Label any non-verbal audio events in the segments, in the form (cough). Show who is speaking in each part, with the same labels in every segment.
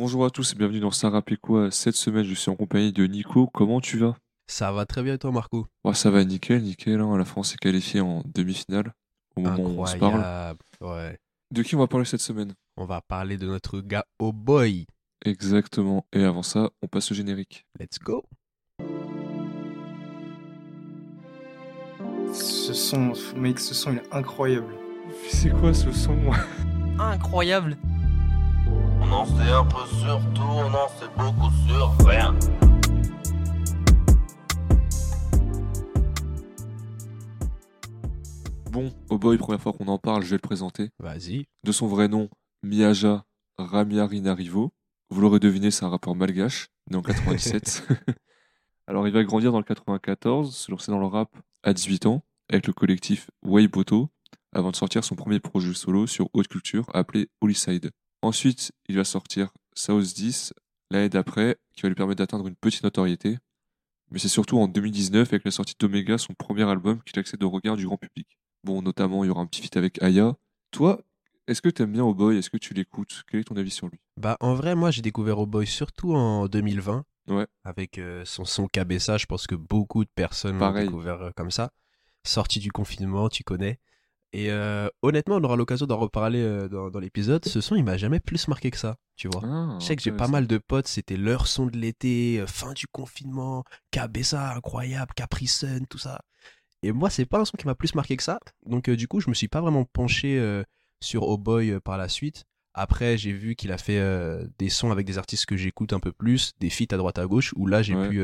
Speaker 1: Bonjour à tous et bienvenue dans rappelle quoi Cette semaine, je suis en compagnie de Nico. Comment tu vas?
Speaker 2: Ça va très bien et toi, Marco?
Speaker 1: Ouais, Ça va nickel, nickel. hein. La France est qualifiée en demi-finale au moment où on se parle.
Speaker 2: Incroyable. Ouais.
Speaker 1: De qui on va parler cette semaine?
Speaker 2: On va parler de notre gars Oh Boy.
Speaker 1: Exactement. Et avant ça, on passe au générique.
Speaker 2: Let's go.
Speaker 3: Ce son, mec, ce son il est incroyable.
Speaker 1: C'est quoi ce son?
Speaker 4: Incroyable.
Speaker 5: On en sait un peu sur tout, on en sait beaucoup sur rien.
Speaker 1: Bon, oh boy, première fois qu'on en parle, je vais le présenter.
Speaker 2: Vas-y.
Speaker 1: De son vrai nom, Miyaja Ramiarinarivo. Vous l'aurez deviné, c'est un rappeur malgache, né en 97. (laughs) (laughs) Alors, il va grandir dans le 94, se lancer dans le rap à 18 ans, avec le collectif Weiboto, avant de sortir son premier projet solo sur haute culture, appelé Holyside. Ensuite, il va sortir South 10 l'année d'après, qui va lui permettre d'atteindre une petite notoriété. Mais c'est surtout en 2019, avec la sortie d'Omega, son premier album, qu'il accède au regard du grand public. Bon, notamment, il y aura un petit feat avec Aya. Toi, est-ce que t'aimes bien Oh Boy Est-ce que tu l'écoutes? Quel est ton avis sur lui?
Speaker 2: Bah, en vrai, moi, j'ai découvert Oh Boy surtout en 2020.
Speaker 1: Ouais.
Speaker 2: Avec euh, son son Cabessa, je pense que beaucoup de personnes l'ont découvert euh, comme ça. Sorti du confinement, tu connais. Et euh, honnêtement, on aura l'occasion d'en reparler euh, dans, dans l'épisode. Ce son, il m'a jamais plus marqué que ça, tu vois.
Speaker 1: Ah,
Speaker 2: Je sais que j'ai pas mal de potes, c'était leur son de l'été, euh, fin du confinement, Cabessa, incroyable, Capri Sun, tout ça. Et moi, c'est pas un son qui m'a plus marqué que ça. Donc, du coup, je me suis pas vraiment penché sur Oh Boy par la suite. Après, j'ai vu qu'il a fait des sons avec des artistes que j'écoute un peu plus, des feats à droite à gauche, où là, j'ai
Speaker 1: Ouais.
Speaker 2: pu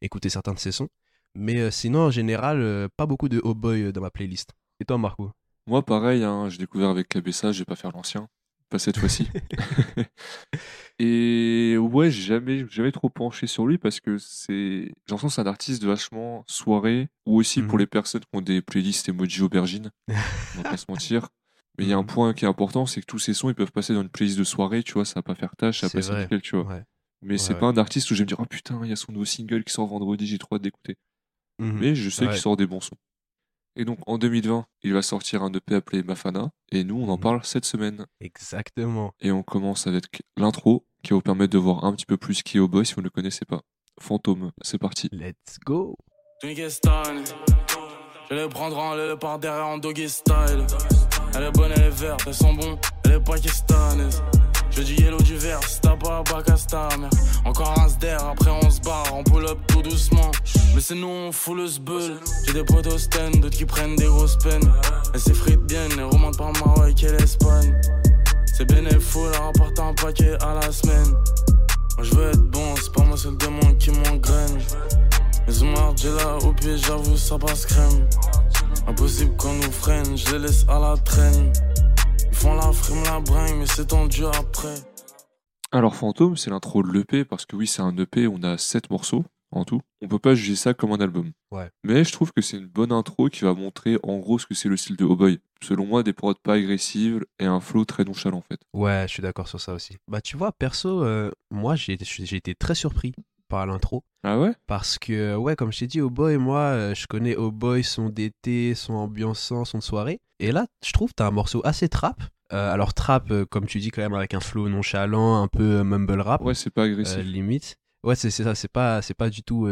Speaker 2: écouter certains de ses sons. Mais sinon, en général, pas beaucoup de Oh Boy dans ma playlist. Et toi, Marco?
Speaker 1: Moi, pareil, hein, j'ai découvert avec Cabessa, je vais pas faire l'ancien, pas cette fois-ci. (laughs) Et ouais, j'ai jamais, jamais trop penché sur lui parce que c'est, j'ai l'impression que c'est un artiste de vachement soirée ou aussi pour
Speaker 2: Mhm.
Speaker 1: les personnes qui ont des playlists emoji aubergine, (laughs) on va pas se mentir. Mais il y a un
Speaker 2: Mhm.
Speaker 1: point qui est important, c'est que tous ces sons, ils peuvent passer dans une playlist de soirée, tu vois, ça va pas faire tâche, ça va
Speaker 2: C'est
Speaker 1: passer nickel, tu vois.
Speaker 2: Ouais.
Speaker 1: Mais c'est
Speaker 2: ouais.
Speaker 1: pas un artiste où je vais me dire, oh putain, il y a son nouveau single qui sort vendredi, j'ai trop hâte d'écouter.
Speaker 2: Mhm.
Speaker 1: Mais je sais qu'il sort des bons sons. Et donc en 2020, il va sortir un EP appelé Mafana, et nous on en
Speaker 2: Mhm.
Speaker 1: parle cette semaine.
Speaker 2: Exactement.
Speaker 1: Et on commence avec l'intro, qui va vous permettre de voir un petit peu plus qui est au boy si vous ne le connaissez pas. Fantôme, c'est parti.
Speaker 2: Let's go.
Speaker 6: Je les prendre en le par derrière en doggy style. Elle est bonne, elle est verte, elles sont bons, elle est pakistanaise. Je dis yellow du vert, t'as pas bac à ta mère. Encore un sder, après on se barre, on pull up tout doucement. Mais c'est nous, on fout le sbeul. J'ai des potes d'autres qui prennent des grosses peines. Elle s'effrite bien, elle remonte par Maroc et l'Espagne. C'est bénéfique, elle rapporte un paquet à la semaine. Moi je veux être bon, c'est pas moi seul démon qui m'engraine. Mais Oumar, j'ai là au pied, j'avoue, ça passe crème. Impossible qu'on nous freine, je les laisse à la traîne. Ils font la frime, la bringue, mais c'est tendu après.
Speaker 1: Alors Fantôme, c'est l'intro de l'EP, parce que oui, c'est un EP, on a 7 morceaux en tout. On peut pas juger ça comme un album.
Speaker 2: Ouais.
Speaker 1: Mais je trouve que c'est une bonne intro qui va montrer en gros ce que c'est le style de Oh Boy. Selon moi, des prods pas agressives et un flow très nonchalant en fait.
Speaker 2: Ouais, je suis d'accord sur ça aussi. Bah, tu vois, perso, euh, moi, j'ai j'ai été très surpris par l'intro.
Speaker 1: Ah ouais?
Speaker 2: Parce que, ouais, comme je t'ai dit, Oh Boy, moi, euh, je connais Oh Boy, son d'été, son ambiançant, son de soirée. Et là, je trouve t'as un morceau assez trap. Euh, alors, trap, euh, comme tu dis, quand même, avec un flow nonchalant, un peu euh, mumble rap,
Speaker 1: Ouais, c'est pas agressif.
Speaker 2: limite. Ouais, c'est c'est ça, c'est pas, c'est pas du tout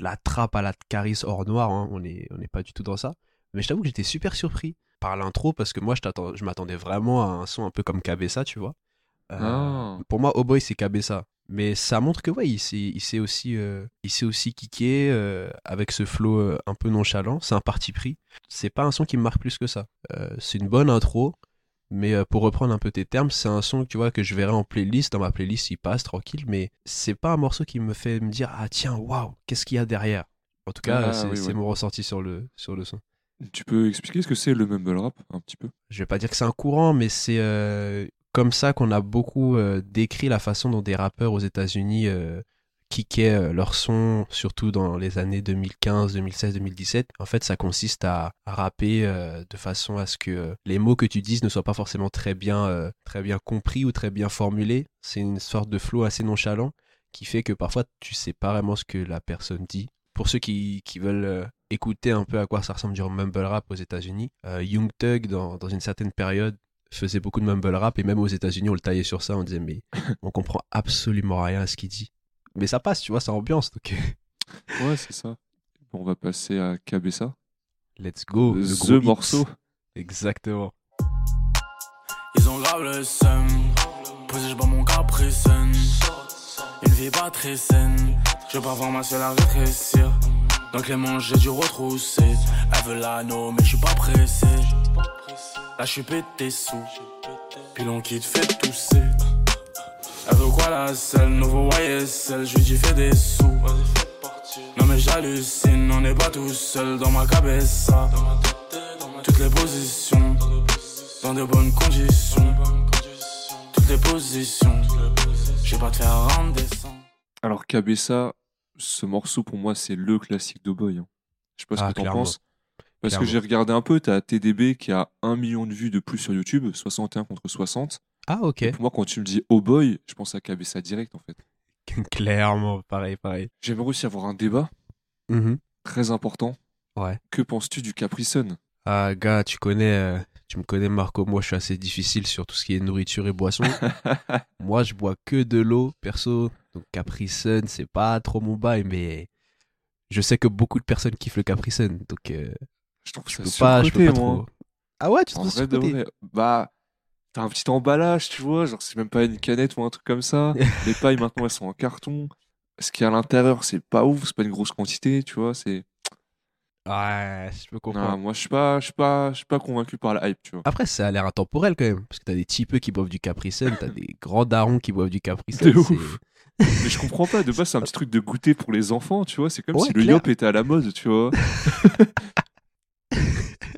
Speaker 2: la trappe à la Caris hors noir, hein, on n'est on est pas du tout dans ça. Mais je t'avoue que j'étais super surpris par l'intro parce que moi, je je m'attendais vraiment à un son un peu comme Cabessa, tu vois. Euh,
Speaker 1: Ah.
Speaker 2: Pour moi, Oh Boy, c'est Cabessa. Mais ça montre que, ouais, il s'est il s'est aussi, euh, il s'est aussi kické euh, avec ce flow euh, un peu nonchalant. C'est un parti pris. C'est pas un son qui me marque plus que ça. Euh, c'est une bonne intro. Mais euh, pour reprendre un peu tes termes, c'est un son tu vois, que je verrai en playlist. Dans ma playlist, il passe tranquille. Mais c'est pas un morceau qui me fait me dire Ah, tiens, waouh, qu'est-ce qu'il y a derrière? En tout cas,
Speaker 1: Ah,
Speaker 2: c'est
Speaker 1: oui, ouais.
Speaker 2: mon ressenti sur le, sur le son.
Speaker 1: Tu peux expliquer ce que c'est le mumble rap un petit peu?
Speaker 2: Je vais pas dire que c'est un courant, mais c'est euh, comme ça qu'on a beaucoup euh, décrit la façon dont des rappeurs aux États-Unis euh, kickaient euh, leur son, surtout dans les années 2015, 2016, 2017. En fait, ça consiste à, rapper euh, de façon à ce que les mots que tu dises ne soient pas forcément très bien, très bien compris ou très bien formulés. C'est une sorte de flow assez nonchalant qui fait que parfois tu sais pas vraiment ce que la personne dit. Pour ceux qui, veulent écouter un peu à quoi ça ressemble du mumble rap aux États-Unis, Young Thug, dans une certaine période, faisait beaucoup de mumble rap et même aux États-Unis, on le taillait sur ça. On disait, mais (laughs) on comprend absolument rien à ce qu'il dit. Mais ça passe, tu vois, ça ambiance. Donc,
Speaker 1: Ouais, c'est ça. On va passer à Cabessa.
Speaker 2: let's go. le
Speaker 1: The
Speaker 2: gros hit.
Speaker 1: morceau.
Speaker 2: Exactement.
Speaker 6: Ils ont grave le seum. Posé, je mon capricène. Une vie pas très saine. Je veux pas voir ma seule à rétrécir. Donc les manches, j'ai dû retrousser. Elle veut l'anneau, mais je suis pas pressé. Là, je suis pété sous. Puis l'on quitte fait tousser. Elle veut quoi la selle Nouveau YSL, je lui dis fais des sous. Non mais j'hallucine, on n'est pas tout seul dans ma cabessa. Toutes les positions, dans de bonnes conditions. Toutes les positions, je vais pas te faire redescendre.
Speaker 1: Alors, Cabessa, ce morceau, pour moi, c'est le classique de Boy. hein. Je sais pas
Speaker 2: Ah,
Speaker 1: ce que t'en
Speaker 2: clairement.
Speaker 1: penses. Parce
Speaker 2: Clairement.
Speaker 1: que j'ai regardé un peu, t'as TDB qui a 1 million de vues de plus sur YouTube, 61 contre 60.
Speaker 2: Ah, ok.
Speaker 1: Pour moi, quand tu me dis Oh Boy, je pense à Cabessa direct, en fait. (laughs)
Speaker 2: Clairement, pareil, pareil.
Speaker 1: J'aimerais aussi avoir un débat
Speaker 2: Mhm.
Speaker 1: très important.
Speaker 2: Ouais.
Speaker 1: Que penses-tu du Capri Sun
Speaker 2: Ah, gars, tu connais, euh, tu me connais, Marco. Moi, je suis assez difficile sur tout ce qui est nourriture et boisson. (laughs) Moi, je bois que de l'eau, perso. Donc, Capri Sun, c'est pas trop mon bail, mais je sais que beaucoup de personnes kiffent le Capri Sun. Donc, euh,
Speaker 1: Je trouve
Speaker 2: je
Speaker 1: ça
Speaker 2: peux pas, je peux
Speaker 1: surcoté,
Speaker 2: pas
Speaker 1: moi.
Speaker 2: trop. Ah ouais, tu te trouves.
Speaker 1: Bah, t'as un petit emballage, tu vois. Genre, c'est même pas une canette ou un truc comme ça. (laughs) Les pailles, maintenant, elles sont en carton. Ce qu'il y a à l'intérieur, c'est pas ouf, c'est pas une grosse quantité, tu vois. C'est.
Speaker 2: Ouais, je peux comprendre.
Speaker 1: Non, moi, je suis pas, je suis pas, je suis pas convaincu par la hype, tu vois.
Speaker 2: Après, ça a l'air intemporel quand même. Parce que t'as des petits peu qui boivent du Capri Sun, t'as (laughs) des grands darons qui boivent du Capri Sun.
Speaker 1: De
Speaker 2: c'est-
Speaker 1: ouf. Mais je comprends pas. De base, c'est un petit truc de goûter pour les enfants, tu vois. C'est comme
Speaker 2: Ouais,
Speaker 1: si le yop était à la mode, tu vois. (laughs)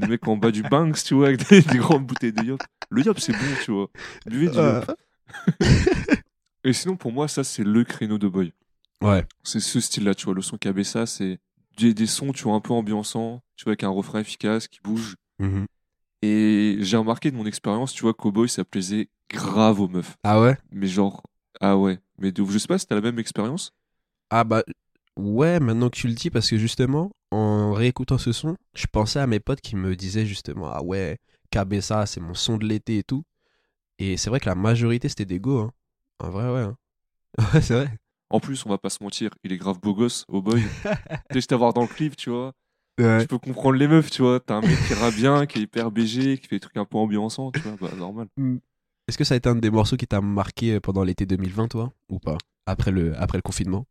Speaker 1: le mec en bas du Banks, tu vois, avec des, des grandes bouteilles de yop. Le yop, c'est bon, tu vois. Buvez du
Speaker 2: Euh,
Speaker 1: yop. Et sinon, pour moi, ça, c'est le créneau de boy.
Speaker 2: Ouais.
Speaker 1: C'est ce style-là, tu vois. Le son Cabessa, c'est des, des sons, tu vois, un peu ambiançants, tu vois, avec un refrain efficace qui bouge.
Speaker 2: Mhm.
Speaker 1: Et j'ai remarqué de mon expérience, tu vois, Cowboy, ça plaisait grave aux meufs.
Speaker 2: Ah ouais?
Speaker 1: Mais genre, ah ouais. Mais de, je sais pas si t'as la même expérience.
Speaker 2: Ah bah ouais, maintenant que tu le dis, parce que justement, en réécoutant ce son, je pensais à mes potes qui me disaient justement, ah ouais, Cabessa, c'est mon son de l'été et tout. Et c'est vrai que la majorité, c'était des go, hein. En vrai, ouais. hein. (laughs) Ouais, c'est vrai.
Speaker 1: En plus, on va pas se mentir, il est grave beau gosse, au boy. Juste à voir dans le clip, tu vois.
Speaker 2: Ouais.
Speaker 1: Je peux comprendre les meufs, tu vois. T'as un mec qui rappe bien, qui est hyper BG, qui fait des trucs un peu ambiançants, tu vois. Bah, normal.
Speaker 2: Est-ce que ça a été un des morceaux qui t'a marqué pendant l'été 2020, toi Ou pas? Après le, après le confinement?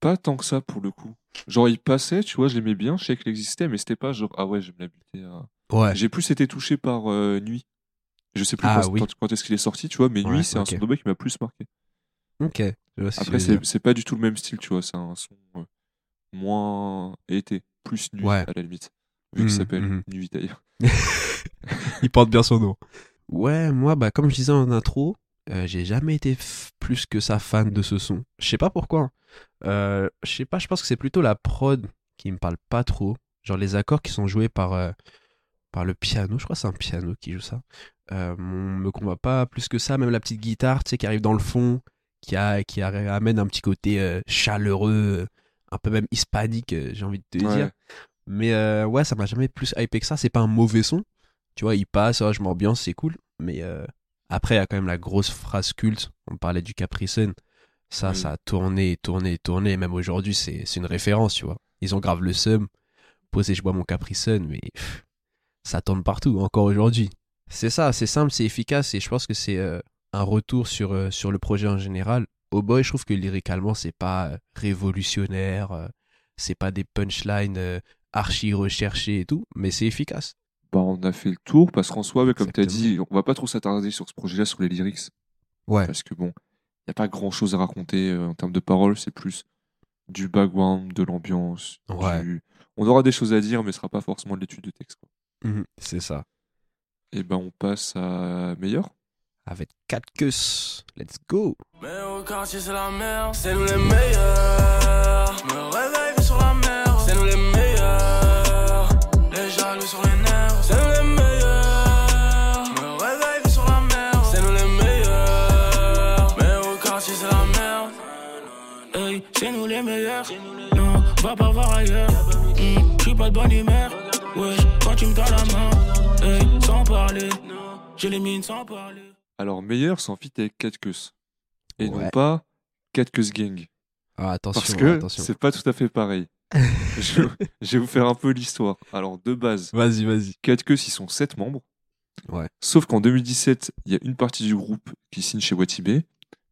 Speaker 1: Pas tant que ça, pour le coup. Genre, il passait, tu vois, je l'aimais bien, je savais qu'il existait, mais c'était pas genre, ah ouais, j'aime l'habiter. à-
Speaker 2: Ouais.
Speaker 1: J'ai plus été touché par euh, Nuit. Je sais plus
Speaker 2: Ah
Speaker 1: quand,
Speaker 2: oui.
Speaker 1: quand- quand est-ce qu'il est sorti, tu vois, mais
Speaker 2: Ouais,
Speaker 1: Nuit, c'est
Speaker 2: ok.
Speaker 1: un son de boy qui m'a plus marqué.
Speaker 2: Ok. Je vois ce que tu
Speaker 1: Après,
Speaker 2: veux dire.
Speaker 1: c'est c'est pas du tout le même style, tu vois. C'est un son euh, moins été, plus nuit
Speaker 2: Ouais.
Speaker 1: à la limite. Vu
Speaker 2: Mhm,
Speaker 1: qu'il s'appelle
Speaker 2: mhm.
Speaker 1: Nuit d'ailleurs. (laughs)
Speaker 2: Il porte bien son nom. Ouais, moi, bah, comme je disais en intro, euh, j'ai jamais été f- plus que ça fan de ce son. Je sais pas pourquoi. Euh, je sais pas, je pense que c'est plutôt la prod qui me parle pas trop. Genre les accords qui sont joués par, euh, par le piano, je crois que c'est un piano qui joue ça. Euh, on me convainc pas plus que ça, même la petite guitare, tu sais, qui arrive dans le fond, qui, a, qui a- amène un petit côté euh, chaleureux, euh, un peu même hispanique, euh, j'ai envie de te
Speaker 1: Ouais.
Speaker 2: dire. Mais euh, ouais, ça m'a jamais plus hypé que ça. C'est pas un mauvais son. Tu vois, il passe, je m'ambiance, c'est cool. Mais euh, après, il y a quand même la grosse phrase culte. On parlait du Capri Sun. Ça,
Speaker 1: Oui.
Speaker 2: ça a tourné, tourné, tourné. Même aujourd'hui, c'est une référence, tu vois. Ils ont grave le seum. Posé, je bois mon Capri Sun, mais pff, ça tourne partout, encore aujourd'hui. C'est ça, c'est simple, c'est efficace. Et je pense que c'est euh, un retour sur, euh, sur le projet en général. Au boy, je trouve que lyricalement, c'est pas euh, révolutionnaire. c'est pas des punchlines archi recherchées et tout, mais c'est efficace.
Speaker 1: Bah, on a fait le tour parce qu'en soi, comme tu as dit, on va pas trop s'attarder sur ce projet-là, sur les lyrics.
Speaker 2: Ouais.
Speaker 1: Parce que bon, n'y a pas grand-chose à raconter euh, en termes de paroles, c'est plus du background, de l'ambiance.
Speaker 2: Ouais.
Speaker 1: du- On aura des choses à dire, mais ce sera pas forcément de l'étude de texte. quoi.
Speaker 2: Mhm, C'est ça.
Speaker 1: Et ben, on passe à meilleur.
Speaker 2: Avec 4 queues. Let's go.
Speaker 6: Mais au quartier c'est la merde, c'est nous les meilleurs. Me réveille sur la mer, c'est nous les meilleurs. Les jaloux sur les c'est nous les meilleurs. Non, va pas voir ailleurs. Hmm, J'suis pas de bonne humeur. Ouais, quand tu me tends la main, hey, sans parler. J'élimine sans parler.
Speaker 1: Alors, meilleur, en feat avec Katkus. Et non
Speaker 2: Ouais.
Speaker 1: pas Katkus Gang.
Speaker 2: Ah, attention,
Speaker 1: Parce que
Speaker 2: attention.
Speaker 1: c'est pas tout à fait pareil. (laughs) je, je vais vous faire un peu l'histoire. Alors, de base,
Speaker 2: Vas-y, vas-y.
Speaker 1: Katkus, ils sont 7 membres.
Speaker 2: Ouais.
Speaker 1: Sauf qu'en 2017, il y a une partie du groupe qui signe chez Watibé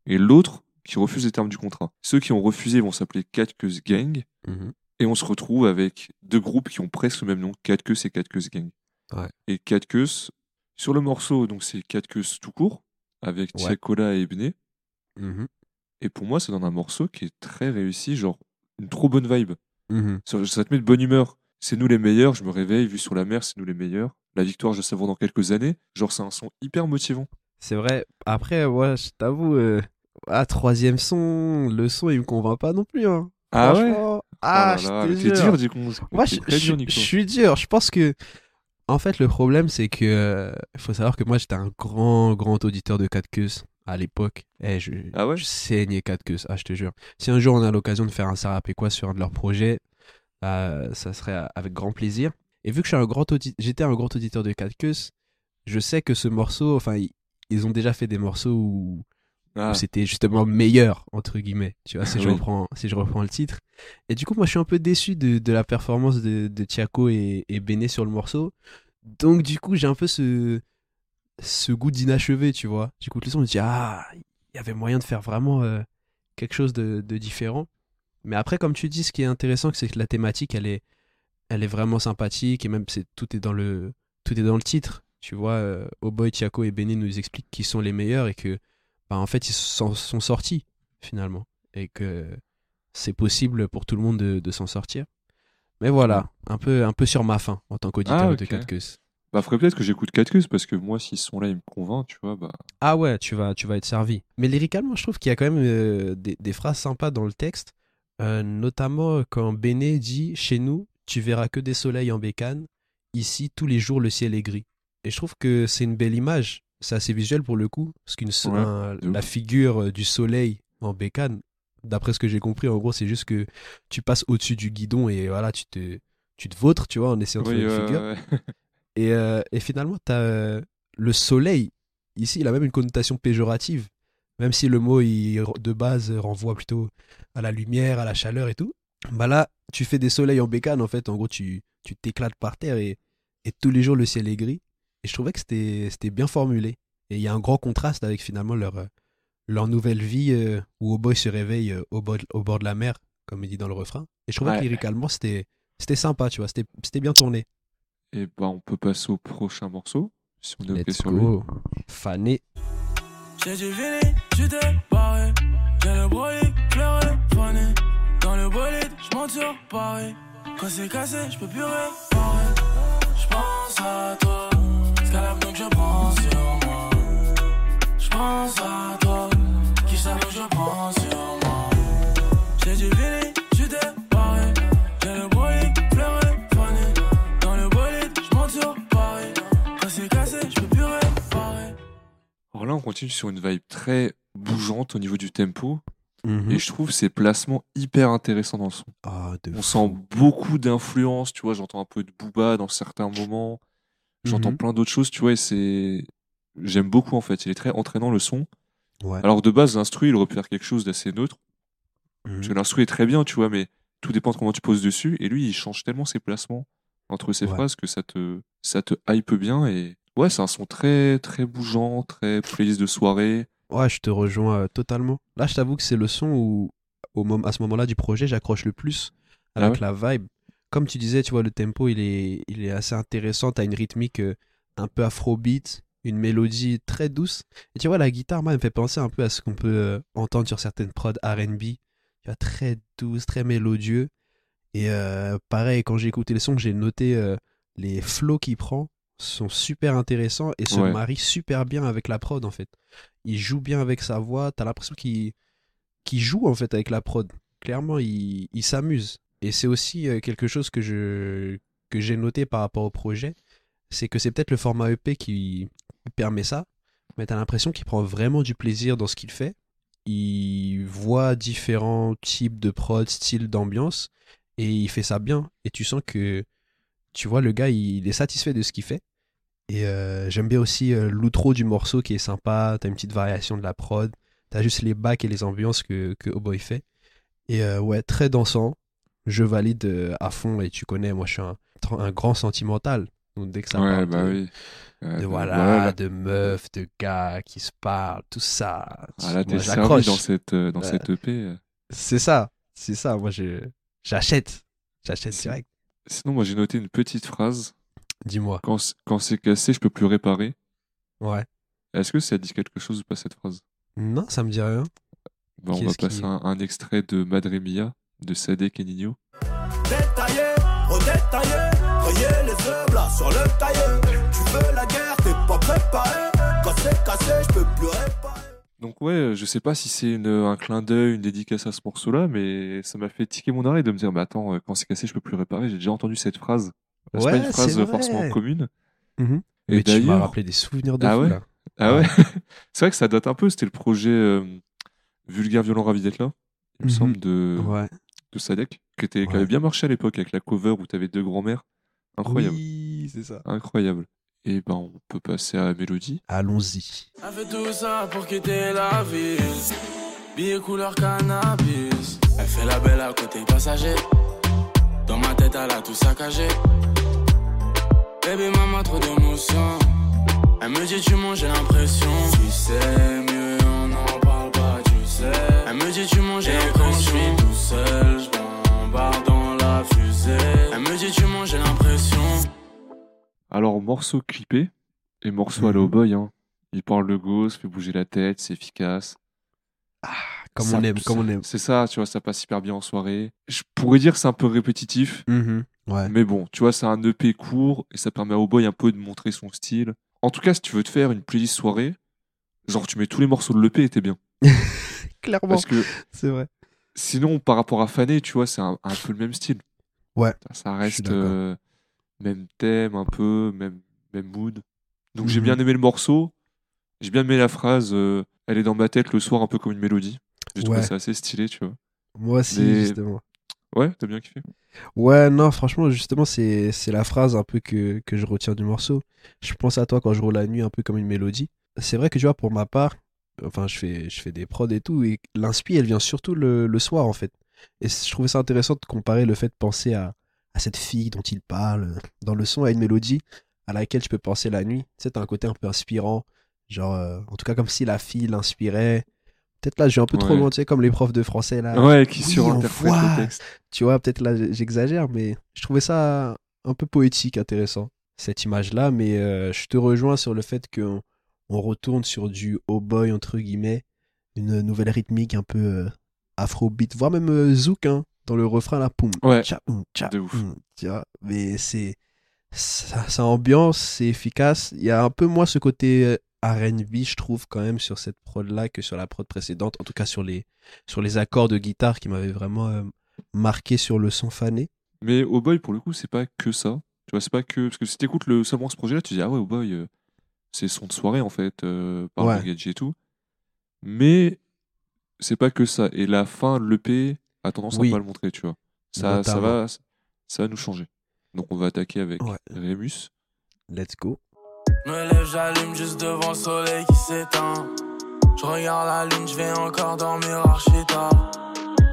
Speaker 1: et l'autre qui refuse les termes du contrat. Ceux qui ont refusé vont s'appeler Katkus Gang
Speaker 2: Mhm.
Speaker 1: et on se retrouve avec deux groupes qui ont presque le même nom, Katkus et Katkus Gang.
Speaker 2: Ouais.
Speaker 1: Et Katkus, sur le morceau, donc c'est Katkus tout court, avec
Speaker 2: Ouais.
Speaker 1: Tiakola et Ebné.
Speaker 2: Mhm.
Speaker 1: Et pour moi, ça donne un morceau qui est très réussi, genre une trop bonne vibe.
Speaker 2: Mhm.
Speaker 1: Ça, ça te met de bonne humeur. C'est nous les meilleurs, je me réveille, vu sur la mer, c'est nous les meilleurs. La victoire, je savoure dans quelques années. Genre, c'est un son hyper motivant.
Speaker 2: C'est vrai. Après, ouais, je t'avoue, euh, ah, troisième son, le son, il me convainc pas non plus. Hein. Ah, je
Speaker 1: là,
Speaker 2: te
Speaker 1: t'es
Speaker 2: jure.
Speaker 1: dur, du coup.
Speaker 2: Moi, je, je- je suis dur. Je pense que, en fait, le problème, c'est que, euh, faut savoir que moi, j'étais un grand, grand auditeur de 4 queues à l'époque. Eh, je,
Speaker 1: Ah ouais
Speaker 2: je saignais 4 queues. Ah, je te jure. Si un jour on a l'occasion de faire un Sarapé quoi sur un de leurs projets, euh, ça serait avec grand plaisir. Et vu que je un grand j'étais un grand auditeur de 4 queues, je sais que ce morceau, enfin, ils, ils ont déjà fait des morceaux où,
Speaker 1: Ah,
Speaker 2: où c'était justement meilleur entre guillemets tu vois si je
Speaker 1: Oui.
Speaker 2: reprends si je reprends le titre. Et du coup moi je suis un peu déçu de, de la performance de, de Tiako et, et Béné sur le morceau. Donc du coup j'ai un peu ce ce goût d'inachevé tu vois. Du coup le son je me dis ah il y avait moyen de faire vraiment euh, quelque chose de, de différent. Mais après comme tu dis ce qui est intéressant c'est que la thématique elle est elle est vraiment sympathique et même c'est tout est dans le tout est dans le titre tu vois. Euh, Oboy Tiako et Béné nous expliquent qui sont les meilleurs et que bah, en fait, ils s'en sont sortis, finalement. Et que c'est possible pour tout le monde de, de s'en sortir. Mais voilà, un peu, un peu sur ma faim en tant qu'auditeur
Speaker 1: Ah,
Speaker 2: de
Speaker 1: ok.
Speaker 2: 4 queues.
Speaker 1: bah, faudrait peut-être que j'écoute Katkus parce que moi, s'ils sont là, ils me convainquent, tu vois. Bah,
Speaker 2: Ah ouais, tu vas, tu vas être servi. Mais lyricalement, je trouve qu'il y a quand même euh, des, des phrases sympas dans le texte. Euh, notamment quand Béné dit Chez nous, tu verras que des soleils en bécane. Ici, tous les jours, le ciel est gris. Et je trouve que c'est une belle image. C'est assez visuel pour le coup. Parce qu'une
Speaker 1: Ouais,
Speaker 2: un- la figure euh, du soleil en bécane, d'après ce que j'ai compris, en gros, c'est juste que tu passes au-dessus du guidon et voilà, tu te, tu te vautres, tu vois, en essayant de
Speaker 1: oui,
Speaker 2: faire une figure.
Speaker 1: ouais. (laughs)
Speaker 2: Et, euh, et finalement, as le soleil. Ici, il a même une connotation péjorative. Même si le mot, il, de base, renvoie plutôt à la lumière, à la chaleur et tout. Bah là, tu fais des soleils en bécane, en fait. En gros, tu tu t'éclates par terre et, et tous les jours, le ciel est gris. Et je trouvais que c'était c'était bien formulé. Et il y a un grand contraste avec finalement leur, euh, leur nouvelle vie euh, où Oboy se réveille euh, au, bord, au bord de la mer, comme il dit dans le refrain. Et je trouvais
Speaker 1: Ouais.
Speaker 2: que lyricalement, c'était c'était sympa, tu vois. C'était c'était bien tourné.
Speaker 1: Et bah, on peut passer au prochain morceau, si on est
Speaker 2: Let's
Speaker 1: sur lui.
Speaker 2: go. Fané.
Speaker 6: J'ai du fini, tu t'es barré. J'ai le brolique, pleuré, fané. Dans le bolide, j'm'en tire pareil. Quand c'est cassé, j'peux plus réparer. J'pense à toi. Scalab donc je prends sur moi. J'pense à toi. Qui savent que je prends sur moi. J'ai du fini, tu t'es barré. J'ai le brolique, pleuré, fané. Dans le bolide, j'm'en tire pareil. Quand c'est cassé, j'peux plus réparer.
Speaker 1: Alors là, on continue sur une vibe très bougeante au niveau du tempo.
Speaker 2: Mhm.
Speaker 1: Et je trouve ces placements hyper intéressants dans le son.
Speaker 2: Ah,
Speaker 1: On
Speaker 2: fou.
Speaker 1: sent beaucoup d'influence, tu vois. J'entends un peu de Booba dans certains moments. J'entends
Speaker 2: Mhm.
Speaker 1: plein d'autres choses, tu vois. Et c'est. J'aime beaucoup en fait. Il est très entraînant le son.
Speaker 2: Ouais.
Speaker 1: Alors de base, l'instru, il aurait pu faire quelque chose d'assez neutre.
Speaker 2: Mhm.
Speaker 1: Parce que l'instru est très bien, tu vois, mais tout dépend de comment tu poses dessus. Et lui, il change tellement ses placements entre ses
Speaker 2: Ouais.
Speaker 1: phrases que ça te, ça te hype bien. Et ouais, c'est un son très, très bougeant, très playlist de soirée.
Speaker 2: Ouais, je te rejoins euh, totalement. Là, je t'avoue que c'est le son où, au à ce moment-là du projet, j'accroche le plus
Speaker 1: Ah
Speaker 2: avec la vibe. Comme tu disais, tu vois, le tempo, il est, il est assez intéressant. T'as une rythmique euh, un peu afrobeat, une mélodie très douce. Et tu vois, la guitare, moi, elle me fait penser un peu à ce qu'on peut euh, entendre sur certaines prods R&B. Tu vois, très douce, très mélodieux. Et euh, pareil, quand j'ai écouté le son, j'ai noté euh, les flows qu'il prend sont super intéressants et se
Speaker 1: Ouais.
Speaker 2: marient super bien avec la prod en fait. Il joue bien avec sa voix, t'as l'impression qu'il joue en fait avec la prod. Clairement, il, il s'amuse. Et c'est aussi euh, quelque chose que je que j'ai noté par rapport au projet, c'est que c'est peut-être le format EP qui permet ça, mais t'as l'impression qu'il prend vraiment du plaisir dans ce qu'il fait. Il voit différents types de prod, styles d'ambiance, et il fait ça bien. Et tu sens que, tu vois, le gars, il est satisfait de ce qu'il fait. Et euh, j'aime bien aussi euh, l'outro du morceau qui est sympa. T'as une petite variation de la prod. T'as juste les bacs et les ambiances que, que Oh Boy fait. Et ouais, très dansant. Je valide euh, à fond. Et tu connais, moi, je suis un, un grand sentimental. Donc dès que ça
Speaker 1: ouais,
Speaker 2: parle
Speaker 1: bah
Speaker 2: de,
Speaker 1: oui.
Speaker 2: De voilà, de meufs, de gars qui se parlent, tout ça.
Speaker 1: Ah, là, t'es dans cette, euh, dans
Speaker 2: Ouais.
Speaker 1: cette EP. euh.
Speaker 2: C'est ça, c'est ça. Moi, j'achète, j'achète direct.
Speaker 1: Sinon, moi, j'ai noté une petite phrase.
Speaker 2: Dis-moi.
Speaker 1: Quand, quand c'est cassé, je peux plus réparer.
Speaker 2: Ouais.
Speaker 1: Est-ce que ça dit quelque chose ou pas, cette phrase?
Speaker 2: Non, ça me dit rien.
Speaker 1: Bah, On va
Speaker 2: qui-
Speaker 1: passer un, un extrait de Madre Mia de Sadek et Nino.
Speaker 7: Détaillé, redétaillé, rayer les œuvres là sur le cahier. Tu veux la guerre, t'es pas préparé. Quand c'est cassé, je peux plus réparer.
Speaker 1: Donc ouais, euh, je sais pas si c'est une- un clin d'œil, une dédicace à ce morceau-là, mais ça m'a fait tiquer mon oreille de me dire, mais attends, euh, quand c'est cassé, je peux plus réparer. J'ai déjà entendu cette phrase. C'est pas
Speaker 2: Ouais,
Speaker 1: une phrase euh, forcément commune.
Speaker 2: Mhm.
Speaker 1: Et
Speaker 2: Mais tu m'as rappelé des souvenirs de
Speaker 1: Ah
Speaker 2: fou
Speaker 1: ouais
Speaker 2: là.
Speaker 1: ah ouais, (laughs) c'est vrai que ça date un peu. C'était le projet euh, Vulgaire, violent, ravi d'être là, il me
Speaker 2: Mhm.
Speaker 1: semble, de,
Speaker 2: Ouais.
Speaker 1: De Sadek, qui, était, qui
Speaker 2: Ouais.
Speaker 1: avait bien marché à l'époque avec la cover où t'avais deux grands-mères. Incroyable,
Speaker 2: Oui, c'est ça.
Speaker 1: incroyable. Et ben, on peut passer à la mélodie.
Speaker 2: Allons-y.
Speaker 6: Elle fait tout ça pour quitter la ville. Billets couleur cannabis. Elle fait la belle à côté passager. Dans ma tête, elle a tout saccagé. Baby, maman, trop d'émotions. Elle me dit, tu manges, j'ai l'impression. Tu sais, mieux, on n'en parle pas, tu sais. Elle me dit, tu manges, j'ai l'impression. Je suis tout seul, je m'embarque dans la fusée. Elle me dit, tu manges, j'ai l'impression.
Speaker 1: Alors, morceau clippé et morceau à
Speaker 2: Mhm.
Speaker 1: low boy. Hein. Il parle de go, ça fait bouger la tête, c'est efficace.
Speaker 2: Comme
Speaker 1: Ça-
Speaker 2: on aime, comme on aime.
Speaker 1: C'est ça, tu vois, ça passe hyper bien en soirée. Je pourrais dire que c'est un peu répétitif,
Speaker 2: Mhm. Ouais.
Speaker 1: mais bon, tu vois, c'est un EP court et ça permet au boy un peu de montrer son style. En tout cas, si tu veux te faire une playlist soirée, genre tu mets tous les morceaux de l'EP et t'es bien. (laughs)
Speaker 2: Clairement,
Speaker 1: Parce que
Speaker 2: c'est vrai.
Speaker 1: Sinon, par rapport à Fané, tu vois, c'est un, un peu le même style.
Speaker 2: Ouais,
Speaker 1: Ça, reste euh, même thème, un peu, même, même mood. Donc j'ai
Speaker 2: Mhm.
Speaker 1: bien aimé le morceau. J'ai bien aimé la phrase euh, Elle est dans ma tête le soir, un peu comme une mélodie. J'ai trouvé
Speaker 2: Ouais.
Speaker 1: ça assez stylé, tu vois.
Speaker 2: Moi aussi,
Speaker 1: Mais-
Speaker 2: justement.
Speaker 1: Ouais, t'as bien kiffé.
Speaker 2: Ouais, non, franchement, justement, c'est c'est la phrase un peu que, que je retiens du morceau. Je pense à toi quand je roule la nuit, un peu comme une mélodie. C'est vrai que, tu vois, pour ma part, enfin, je fais, je fais des prods et tout, et l'inspi, elle vient surtout le, le soir, en fait. Et je trouvais ça intéressant de comparer le fait de penser à, à cette fille dont il parle dans le son à une mélodie à laquelle je peux penser la nuit. Tu sais, t'as un côté un peu inspirant. Genre, euh, en tout cas, comme si la fille l'inspirait. Peut-être là, je vais un peu trop loin, tu sais, comme les profs de français, là.
Speaker 1: Ouais, qui
Speaker 2: oui,
Speaker 1: le texte.
Speaker 2: Tu vois, peut-être là, j'exagère, mais je trouvais ça un peu poétique, intéressant, cette image-là. Mais euh, je te rejoins sur le fait qu'on on retourne sur du oh boy, entre guillemets, une nouvelle rythmique un peu euh, afrobeat, voire même euh, zouk, hein, dans le refrain, là, poum,
Speaker 1: Ouais,
Speaker 2: tcha, poum, tcha,
Speaker 1: de ouf.
Speaker 2: tu vois. Mais c'est. Ça, ça ambiance, c'est efficace. Il y a un peu moins ce côté euh, RB, je trouve, quand même, sur cette prod-là que sur la prod précédente. En tout cas, sur les, sur les accords de guitare qui m'avaient vraiment euh, marqué sur le son fané.
Speaker 1: Mais Oh Boy, pour le coup, c'est pas que ça. Tu vois, c'est pas que. Parce que si t'écoutes le, seulement ce projet-là, tu dis, ah ouais, Oh Boy, euh, c'est son de soirée, en fait, euh, par
Speaker 2: Ouais.
Speaker 1: Gadget et tout. Mais c'est pas que ça. Et la fin de l'EP a tendance
Speaker 2: Oui.
Speaker 1: à pas le montrer, tu vois. Ça, ça,
Speaker 2: Notamment.
Speaker 1: va, ça va nous changer. Donc on va attaquer avec
Speaker 2: Ouais.
Speaker 1: Rémus.
Speaker 2: Let's go.
Speaker 6: Me lève, j'allume juste devant le soleil qui s'éteint. Je regarde la lune, je vais encore dormir archi tard.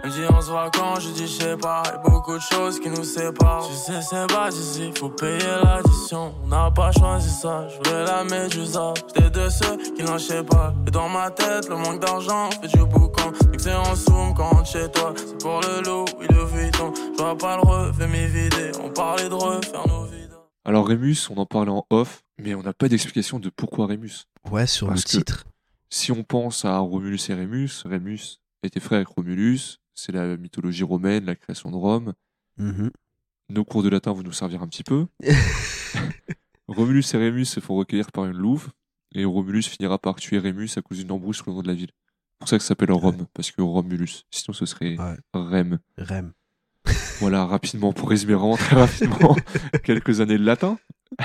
Speaker 6: Elle me dit on se voit quand, je dis je sais pas. Y'a beaucoup de choses qui nous séparent. Tu sais, c'est bas ici, faut payer l'addition. On n'a pas choisi ça, je voulais la médusa. J'étais de ceux qui lâchaient pas. Et dans ma tête, le manque d'argent fait du boucan. Dès que c'est en zoom quand chez toi, c'est pour le loup, oui, le Vuitton. Je vois pas le refait m'évider. On parlait de refaire nos vies.
Speaker 1: Alors Rémus, on en parlait en off, mais on n'a pas d'explication de pourquoi Rémus.
Speaker 2: Ouais, sur
Speaker 1: Parce
Speaker 2: le titre.
Speaker 1: Si on pense à Romulus et Rémus, Rémus était frère avec Romulus, c'est la mythologie romaine, la création de Rome.
Speaker 2: Mhm.
Speaker 1: Nos cours de latin vont nous servir un petit peu. (laughs) Romulus et Rémus se font recueillir par une louve, et Romulus finira par tuer Rémus à cause d'une embrouille sur le nom de la ville. C'est pour ça que ça s'appelle Rome, parce que Romulus. Sinon, ce serait
Speaker 2: Ouais.
Speaker 1: Rem.
Speaker 2: Rem.
Speaker 1: Voilà, rapidement, pour résumer vraiment très rapidement, (laughs) quelques années de latin.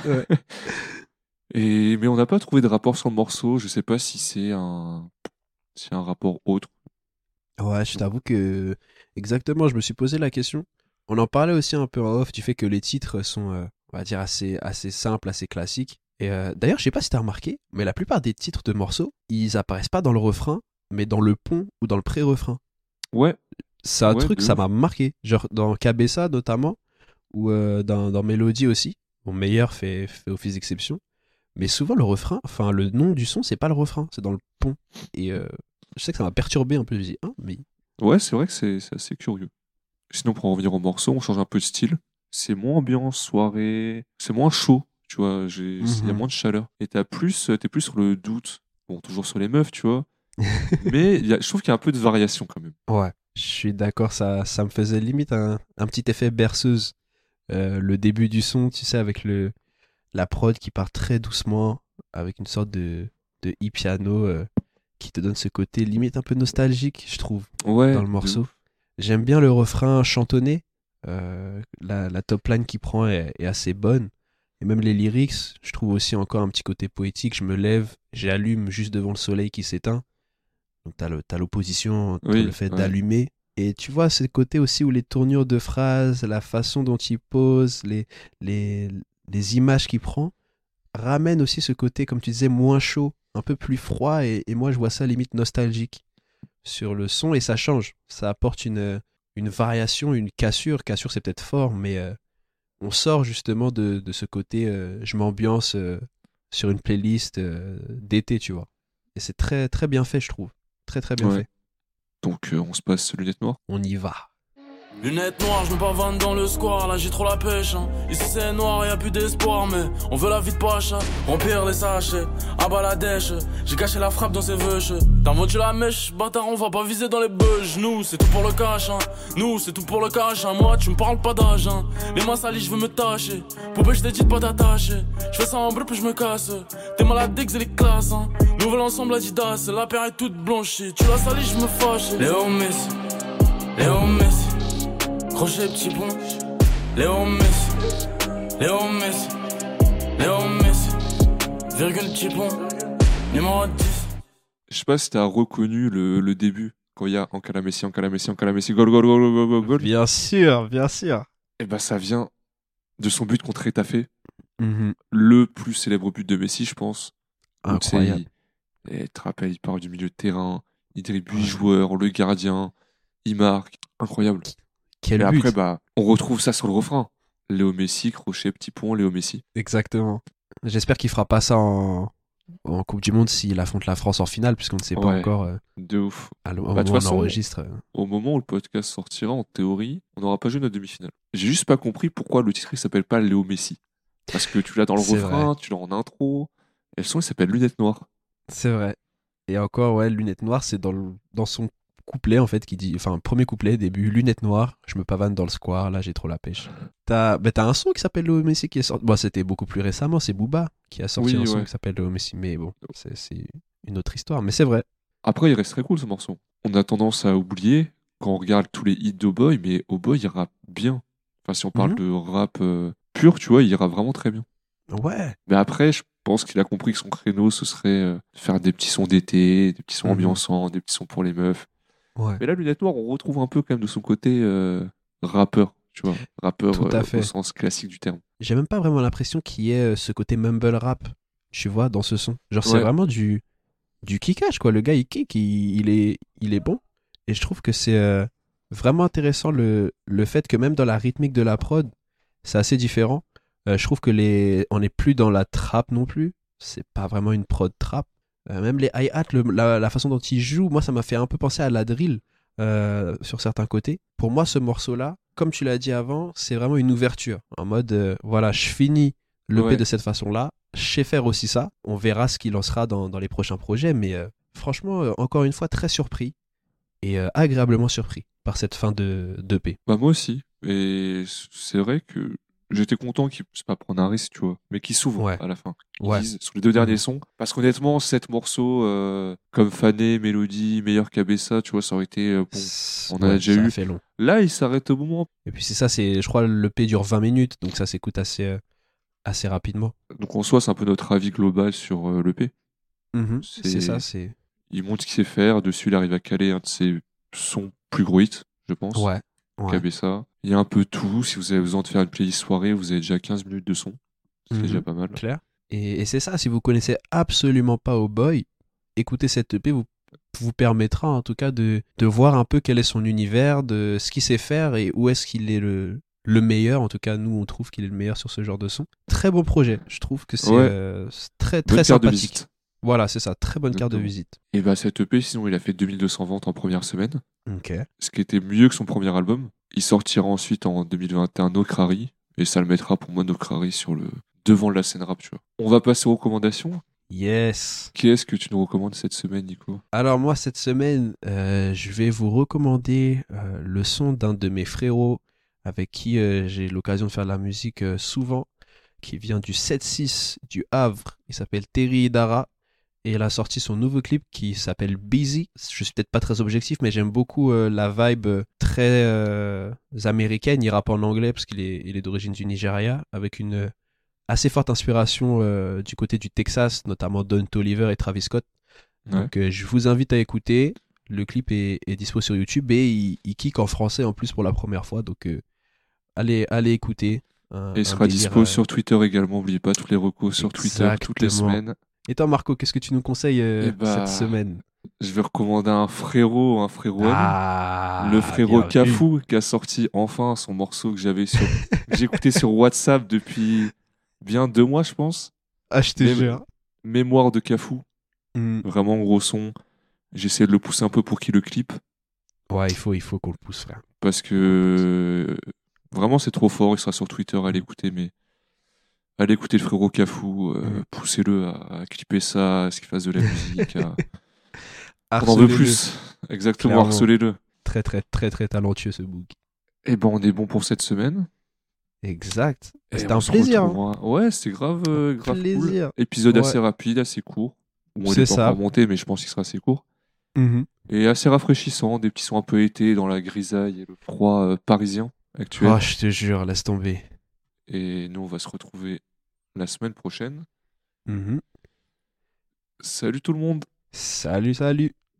Speaker 2: Ouais. (laughs)
Speaker 1: Et, mais on n'a pas trouvé de rapport sur le morceau. Je sais pas si c'est un, si un rapport autre.
Speaker 2: Ouais, je t'avoue que exactement, je me suis posé la question. On en parlait aussi un peu en off du fait que les titres sont, euh, on va dire, assez, assez simples, assez classiques. Et euh, d'ailleurs, je sais pas si t'as remarqué, mais la plupart des titres de morceaux, ils apparaissent pas dans le refrain, mais dans le pont ou dans le pré-refrain.
Speaker 1: Ouais,
Speaker 2: C'est un
Speaker 1: Ouais,
Speaker 2: truc, ça m'a marqué. Genre dans Cabessa notamment, ou euh, dans, dans Mélodie aussi. Mon meilleur fait, fait office d'exception. Mais souvent, le refrain, enfin, le nom du son, c'est pas le refrain, c'est dans le pont. Et euh, je sais que ça m'a perturbé un peu. Je me dis, ah, mais
Speaker 1: ouais, c'est vrai que c'est assez curieux. Sinon, pour en revenir au morceau, on change un peu de style. C'est moins ambiance, soirée, c'est moins chaud, tu vois, il y a
Speaker 2: Mhm.
Speaker 1: moins de chaleur. Et t'as plus, t'es plus sur le doute. Bon, toujours sur les meufs, tu vois. (laughs) Mais il y a- je trouve qu'il y a un peu de variation quand même.
Speaker 2: Ouais, je suis d'accord, ça, ça me faisait limite un, un petit effet berceuse. Euh, le début du son, tu sais, avec le, la prod qui part très doucement, avec une sorte de, de e-piano euh, qui te donne ce côté limite un peu nostalgique, je trouve,
Speaker 1: Ouais.
Speaker 2: dans le morceau. J'aime bien le refrain chantonné, euh, la, la top line qu'il prend est, est assez bonne. Et même les lyrics, je trouve aussi encore un petit côté poétique. Je me lève, j'allume juste devant le soleil qui s'éteint. Donc t'as l'opposition
Speaker 1: Oui,
Speaker 2: le fait
Speaker 1: ouais.
Speaker 2: d'allumer. Et tu vois, ce côté aussi où les tournures de phrases, la façon dont il pose, les, les, les images qu'il prend, ramènent aussi ce côté, comme tu disais, moins chaud, un peu plus froid. Et, et moi, je vois ça limite nostalgique sur le son et ça change. Ça apporte une, une variation, une cassure. Cassure, c'est peut-être fort, mais euh, on sort justement de, de ce côté euh, je m'ambiance euh, sur une playlist d'été, tu vois. Et c'est très, très bien fait, je trouve. Très, très bien
Speaker 1: Ouais.
Speaker 2: fait.
Speaker 1: Donc, on se passe lunettes noires?
Speaker 2: On y va.
Speaker 6: Lunettes noires, je me pavane dans le square, là j'ai trop la pêche. Hein. Ici c'est noir, y a plus d'espoir, mais on veut la vie de pacha. Remplir les sachets, à bas la dèche. J'ai caché la frappe dans ses veuches. T'as vendu la mèche, bâtard, on va pas viser dans les bugs. Nous, c'est tout pour le cash, hein. Nous, c'est tout pour le cash, hein. Moi, tu me parles pas d'âge, hein. Les mains salies, je veux me tâcher. Poupée, je t'ai dit de pas t'attacher. Je fais ça en bleu, puis je me casse. T'es malade dès que les classes, hein. Nouvel ensemble Adidas, la paire est toute blanchie. Tu la salis, je me fâche. Léo Messi, Léo Messi. Crochet petit pont, Léo Messi, Léo Messi, Léo Messi, virgule petit pont, numéro 10.
Speaker 1: Je sais pas si t'as reconnu le, le début. Quand il y a Ankara Messi, Ankara Messi, Ankara Messi, goal, goal, goal, goal, goal, goal.
Speaker 2: Bien sûr, bien sûr.
Speaker 1: Et bah, ça vient de son but contre Etafé.
Speaker 2: Mhm.
Speaker 1: Le plus célèbre but de Messi, je pense.
Speaker 2: Incroyable.
Speaker 1: il- Et tu te rappelles, il part du milieu de terrain, il dribble 8 joueurs, le gardien, il marque. Incroyable.
Speaker 2: Quel
Speaker 1: Et
Speaker 2: but.
Speaker 1: après, bah, on retrouve ça sur le refrain. Léo Messi, crochet, petit pont, Léo Messi.
Speaker 2: Exactement. J'espère qu'il fera pas ça en, en Coupe du Monde s'il affronte la France en finale, puisqu'on ne sait pas
Speaker 1: Ouais.
Speaker 2: encore euh,
Speaker 1: De ouf.
Speaker 2: à
Speaker 1: Bah, de
Speaker 2: on enregistre. euh.
Speaker 1: Au moment où le podcast sortira, en théorie, on n'aura pas joué notre demi-finale. J'ai juste pas compris pourquoi le titre il s'appelle pas Léo Messi. Parce que tu l'as dans le refrain, tu l'as en intro. Et le son il s'appelle Lunettes Noires.
Speaker 2: C'est vrai. Et encore, ouais, lunettes noires, c'est dans, le- dans son couplet, en fait, qui dit. Enfin, premier couplet, début, lunettes noires, je me pavane dans le square, là, j'ai trop la pêche. T'as bah, un son qui s'appelle Léo Messi qui est sorti. Bon, c'était beaucoup plus récemment, c'est Booba qui a sorti
Speaker 1: Oui,
Speaker 2: un son qui s'appelle Léo Messi. Mais bon, c'est c'est une autre histoire. Mais c'est vrai.
Speaker 1: Après, il reste très cool ce morceau. On a tendance à oublier quand on regarde tous les hits d'O'Boy, mais O'Boy il rappe bien. Enfin, si on parle
Speaker 2: Mhm.
Speaker 1: de rap euh, pur, tu vois, il rappe vraiment très bien.
Speaker 2: Ouais.
Speaker 1: Mais après, je pense qu'il a compris que son créneau, ce serait euh, faire des petits sons d'été, des petits sons
Speaker 2: Mhm.
Speaker 1: ambiançants, des petits sons pour les meufs.
Speaker 2: Ouais.
Speaker 1: Mais là, Lunettes Noires, on retrouve un peu quand même de son côté euh, rappeur, tu vois. Rappeur
Speaker 2: Tout à
Speaker 1: euh,
Speaker 2: fait.
Speaker 1: au sens classique du terme.
Speaker 2: J'ai même pas vraiment l'impression qu'il y ait euh, ce côté mumble rap, tu vois, dans ce son. Genre, c'est vraiment du, du kickage, quoi. Le gars, il kick, il, il est, il est bon. Et je trouve que c'est vraiment intéressant le, le fait que même dans la rythmique de la prod, c'est assez différent. Euh, je trouve que les, on n'est plus dans la trap non plus. C'est pas vraiment une prod trap. Euh, même les hi-hats, le- la, la façon dont il joue, moi, ça m'a fait un peu penser à la drill euh, sur certains côtés. Pour moi, ce morceau-là, comme tu l'as dit avant, c'est vraiment une ouverture. En mode, euh, voilà, je finis le
Speaker 1: Ouais.
Speaker 2: de cette façon-là. Je sais faire aussi ça. On verra ce qu'il lancera dans, dans les prochains projets. Mais euh, franchement, euh, encore une fois, très surpris et euh, agréablement surpris par cette fin de d'EP.
Speaker 1: Bah moi aussi. Et c'est vrai que j'étais content qu'il puisse pas prendre un risque, tu vois, mais qu'il s'ouvre
Speaker 2: Ouais.
Speaker 1: à la fin. Qu'ils
Speaker 2: Ouais.
Speaker 1: disent sur les deux derniers
Speaker 2: Mhm.
Speaker 1: sons. Parce qu'honnêtement, sept morceaux euh, comme Fané, Mélodie, Meilleur qu'Abessa, tu vois, ça aurait été euh, bon. on a déjà
Speaker 2: ça
Speaker 1: eu.
Speaker 2: fait long.
Speaker 1: Là, il s'arrête au moment.
Speaker 2: Et puis c'est ça, c'est, je crois, l'EP dure 20 minutes, donc ça s'écoute assez, euh, assez rapidement.
Speaker 1: Donc en soi, c'est un peu notre avis global sur euh, l'EP.
Speaker 2: C'est
Speaker 1: C'est-
Speaker 2: ça, c'est.
Speaker 1: Il montre ce qu'il sait faire. Dessus, il arrive à caler un de ses sons plus gros hits, je pense.
Speaker 2: Ouais. Ouais.
Speaker 1: Il y a un peu tout. Si vous avez besoin de faire une playlist soirée, vous avez déjà 15 minutes de son. C'est
Speaker 2: Mhm.
Speaker 1: déjà pas mal.
Speaker 2: Claire Et, et c'est ça, si vous connaissez absolument pas Oh Boy, écoutez cette EP vous, vous permettra en tout cas de, de voir un peu quel est son univers, de ce qu'il sait faire et où est-ce qu'il est le, le meilleur. En tout cas, nous, on trouve qu'il est le meilleur sur ce genre de son. Très bon projet. Je trouve que c'est
Speaker 1: Ouais.
Speaker 2: euh, très,
Speaker 1: Bonne
Speaker 2: très
Speaker 1: carte de
Speaker 2: sympathique.
Speaker 1: visite.
Speaker 2: Voilà, c'est ça. Très bonne carte de visite.
Speaker 1: Et bah, cette EP, sinon, il a fait 2200 ventes en première semaine, Ce qui était mieux que son premier album. Il sortira ensuite en 2021 Nokrari, et ça le mettra pour moi Nokrari sur le devant de la scène rap, tu vois. On va passer aux recommandations.
Speaker 2: Yes.
Speaker 1: Qu'est-ce que tu nous recommandes cette semaine, Nico?
Speaker 2: Alors moi, cette semaine, euh, je vais vous recommander euh, le son d'un de mes frérots avec qui euh, j'ai l'occasion de faire de la musique souvent, qui vient du 7-6 du Havre. Il s'appelle Terry Idara et il a sorti son nouveau clip qui s'appelle Busy. Je suis peut-être pas très objectif, mais j'aime beaucoup euh, la vibe euh, très euh, américaine. Il rappe en anglais parce qu'il est, il est d'origine du Nigeria, avec une assez forte inspiration euh, du côté du Texas, notamment Don Toliver et Travis Scott.
Speaker 1: Ouais.
Speaker 2: Donc je vous invite à écouter. Le clip est, est dispo sur YouTube et il, il kick en français en plus pour la première fois. Donc allez, allez écouter. Un-
Speaker 1: Et
Speaker 2: un
Speaker 1: sera
Speaker 2: délire,
Speaker 1: dispo sur Twitter également, n'oubliez pas tous les recos sur Twitter toutes les semaines.
Speaker 2: Et toi Marco, qu'est-ce que tu nous conseilles euh,
Speaker 1: Eh bah,
Speaker 2: cette semaine?
Speaker 1: Je vais recommander un frérot, un frérot.
Speaker 2: Ah,
Speaker 1: le frérot. Cafou qui a sorti enfin son morceau que j'avais sur (laughs) j'écoutais sur WhatsApp depuis bien deux mois je pense.
Speaker 2: Ah, je jure.
Speaker 1: Mémoire de Cafou,
Speaker 2: Hmm.
Speaker 1: vraiment gros son. J'essaie de le pousser un peu pour qu'il le clip
Speaker 2: Ouais, il faut, il faut qu'on le pousse, frère.
Speaker 1: parce que vraiment c'est trop fort. Il sera sur Twitter à l'écouter, mais allez écouter le frérot Cafou, euh,
Speaker 2: Mhm.
Speaker 1: poussez-le à, à clipper ça, à ce qu'il fasse de la musique. à- (laughs) On en veut plus. Exactement, harcelez-le.
Speaker 2: Très, très, très, très talentueux ce book.
Speaker 1: Et ben on est bon pour cette semaine.
Speaker 2: Exact. C'était un plaisir. hein.
Speaker 1: Ouais, c'était grave, euh, grave
Speaker 2: Plaisir.
Speaker 1: cool. Épisode
Speaker 2: Ouais.
Speaker 1: assez rapide, assez court. Bon,
Speaker 2: C'est
Speaker 1: est pas
Speaker 2: ça.
Speaker 1: monté, mais je pense qu'il sera assez court.
Speaker 2: Mhm.
Speaker 1: Et assez rafraîchissant, des petits sons un peu été dans la grisaille et le froid euh, parisien actuel.
Speaker 2: Oh, je te jure, laisse tomber.
Speaker 1: Et nous, on va se retrouver la semaine prochaine.
Speaker 2: Mhm.
Speaker 1: Salut tout le monde
Speaker 2: Salut, salut.